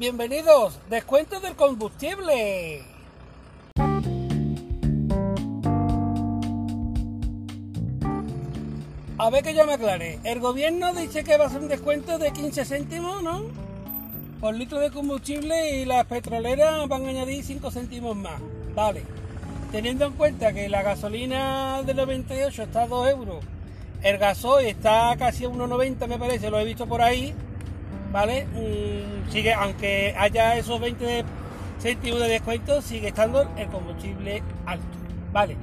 Bienvenidos, descuento del combustible. A ver que yo me aclare. El gobierno dice que va a hacer un descuento de 15 céntimos, ¿no? Por litro de combustible y las petroleras van a añadir 5 céntimos más. Vale. Teniendo en cuenta que la gasolina de 98 está a 2 euros, el gasoil está casi a 1,90 me parece, lo he visto por ahí, ¿vale? Mm, sigue, aunque haya esos 20 céntimos de descuento, sigue estando el combustible alto, ¿vale?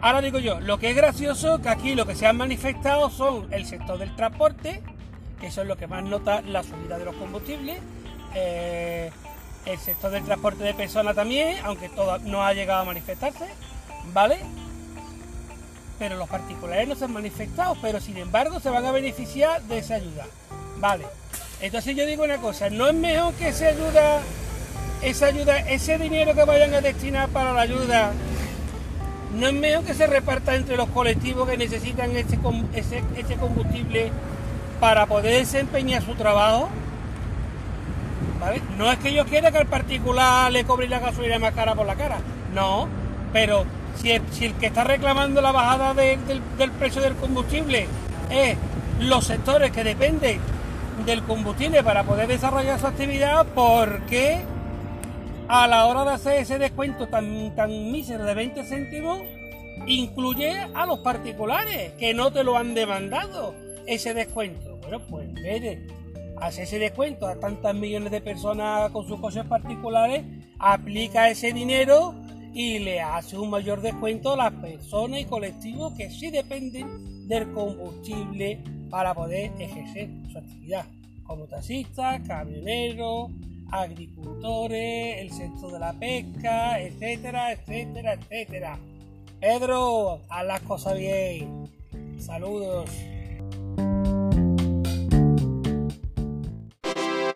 Ahora digo yo, lo que es gracioso que aquí lo que se han manifestado son el sector del transporte, que eso es lo que más nota la subida de los combustibles, eh, el sector del transporte de personas también, aunque todo no ha llegado a manifestarse, ¿vale? Pero los particulares no se han manifestado, pero sin embargo se van a beneficiar de esa ayuda, ¿vale? Entonces yo digo una cosa, ¿no es mejor que esa ayuda, esa ayuda, ese dinero que vayan a destinar para la ayuda, no es mejor que se reparta entre los colectivos que necesitan ese, ese, combustible para poder desempeñar su trabajo? No es que yo quiera que al particular le cobre la gasolina más cara por la cara, no, pero si el, que está reclamando la bajada del, precio del combustible es los sectores que dependen del combustible para poder desarrollar su actividad, ¿por qué a la hora de hacer ese descuento tan, tan mísero de 20 céntimos incluye a los particulares que no te lo han demandado ese descuento? Bueno, pues mire, hace ese descuento a tantas millones de personas con sus coches particulares, aplica ese dinero y le hace un mayor descuento a las personas y colectivos que sí dependen del combustible para poder ejercer su actividad, como taxistas, camioneros, agricultores, el sector de la pesca, etcétera, etcétera, etcétera. Pedro, haz las cosas bien. Saludos.